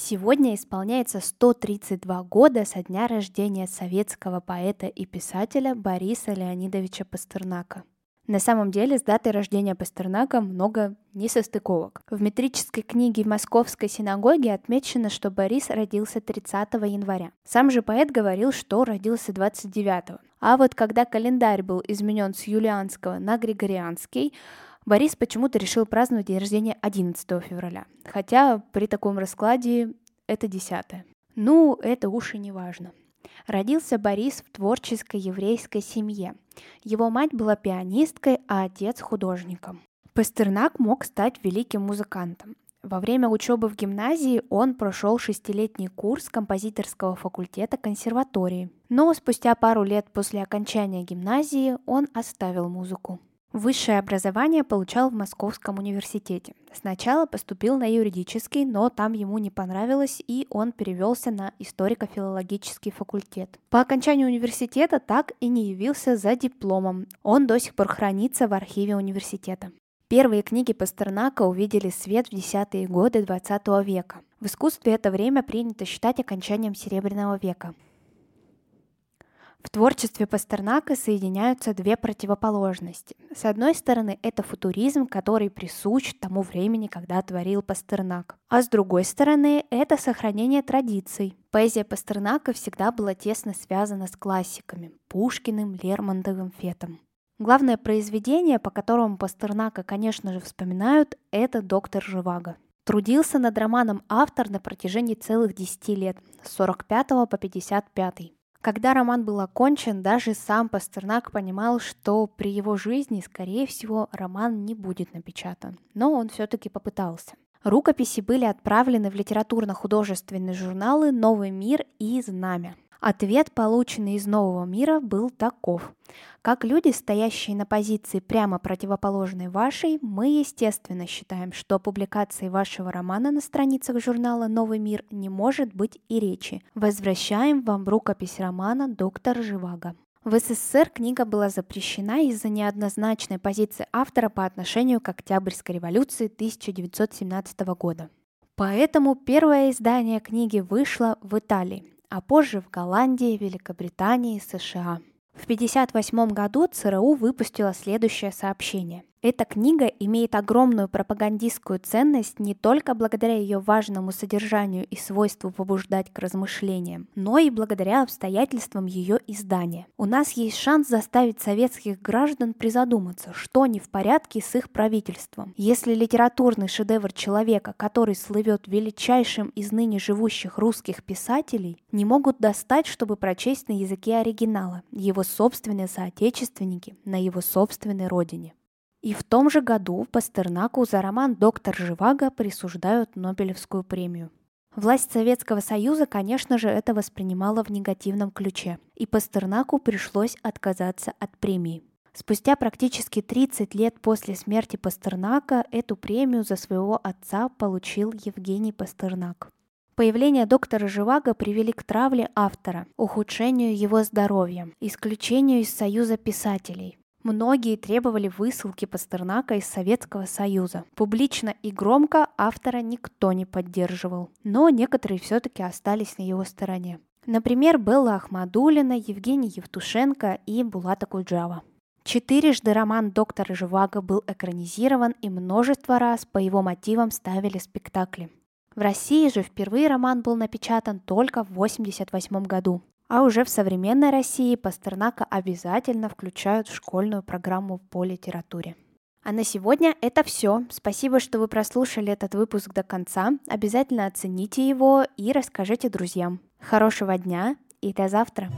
Сегодня исполняется 132 года со дня рождения советского поэта и писателя Бориса Леонидовича Пастернака. На самом деле с датой рождения Пастернака много несостыковок. В метрической книге Московской синагоги отмечено, что Борис родился 30 января. Сам же поэт говорил, что родился 29. А вот когда календарь был изменен с юлианского на григорианский, Борис почему-то решил праздновать день рождения 11 февраля, хотя при таком раскладе это 10. Ну, это уж и не важно. Родился Борис в творческой еврейской семье. Его мать была пианисткой, а отец художником. Пастернак мог стать великим музыкантом. Во время учебы в гимназии он прошел шестилетний курс композиторского факультета консерватории. Но спустя пару лет после окончания гимназии он оставил музыку. Высшее образование получал в Московском университете. Сначала поступил на юридический, но там ему не понравилось, и он перевелся на историко-филологический факультет. По окончанию университета так и не явился за дипломом. Он до сих пор хранится в архиве университета. Первые книги Пастернака увидели свет в десятые годы XX века. В искусстве это время принято считать окончанием Серебряного века. В творчестве Пастернака соединяются две противоположности. С одной стороны, это футуризм, который присущ тому времени, когда творил Пастернак. А с другой стороны, это сохранение традиций. Поэзия Пастернака всегда была тесно связана с классиками – Пушкиным, Лермонтовым, Фетом. Главное произведение, по которому Пастернака, конечно же, вспоминают, это «Доктор Живаго». Трудился над романом автор на протяжении целых 10 лет, с 45 по 55. Когда роман был окончен, даже сам Пастернак понимал, что при его жизни, скорее всего, роман не будет напечатан. Но он все-таки попытался. Рукописи были отправлены в литературно-художественные журналы «Новый мир» и «Знамя». Ответ, полученный из нового мира, был таков. Как люди, стоящие на позиции прямо противоположной вашей, мы, естественно, считаем, что о публикации вашего романа на страницах журнала «Новый мир» не может быть и речи. Возвращаем вам рукопись романа «Доктор Живаго». В СССР книга была запрещена из-за неоднозначной позиции автора по отношению к Октябрьской революции 1917 года. Поэтому первое издание книги вышло в Италии а позже в Голландии, Великобритании и США. В 1958 году ЦРУ выпустила следующее сообщение. Эта книга имеет огромную пропагандистскую ценность не только благодаря ее важному содержанию и свойству побуждать к размышлениям, но и благодаря обстоятельствам ее издания. У нас есть шанс заставить советских граждан призадуматься, что не в порядке с их правительством. Если литературный шедевр человека, который слывет величайшим из ныне живущих русских писателей, не могут достать, чтобы прочесть на языке оригинала, его собственные соотечественники на его собственной родине. И в том же году Пастернаку за роман «Доктор Живаго» присуждают Нобелевскую премию. Власть Советского Союза, конечно же, это воспринимала в негативном ключе, и Пастернаку пришлось отказаться от премии. Спустя практически 30 лет после смерти Пастернака эту премию за своего отца получил Евгений Пастернак. Появление доктора Живаго привели к травле автора, ухудшению его здоровья, исключению из Союза писателей, Многие требовали высылки Пастернака из Советского Союза. Публично и громко автора никто не поддерживал, но некоторые все-таки остались на его стороне. Например, Белла Ахмадулина, Евгений Евтушенко и Булата Куджава. Четырежды роман доктора Живаго был экранизирован и множество раз по его мотивам ставили спектакли. В России же впервые роман был напечатан только в 1988 году. А уже в современной России Пастернака обязательно включают в школьную программу по литературе. А на сегодня это все. Спасибо, что вы прослушали этот выпуск до конца. Обязательно оцените его и расскажите друзьям. Хорошего дня и до завтра.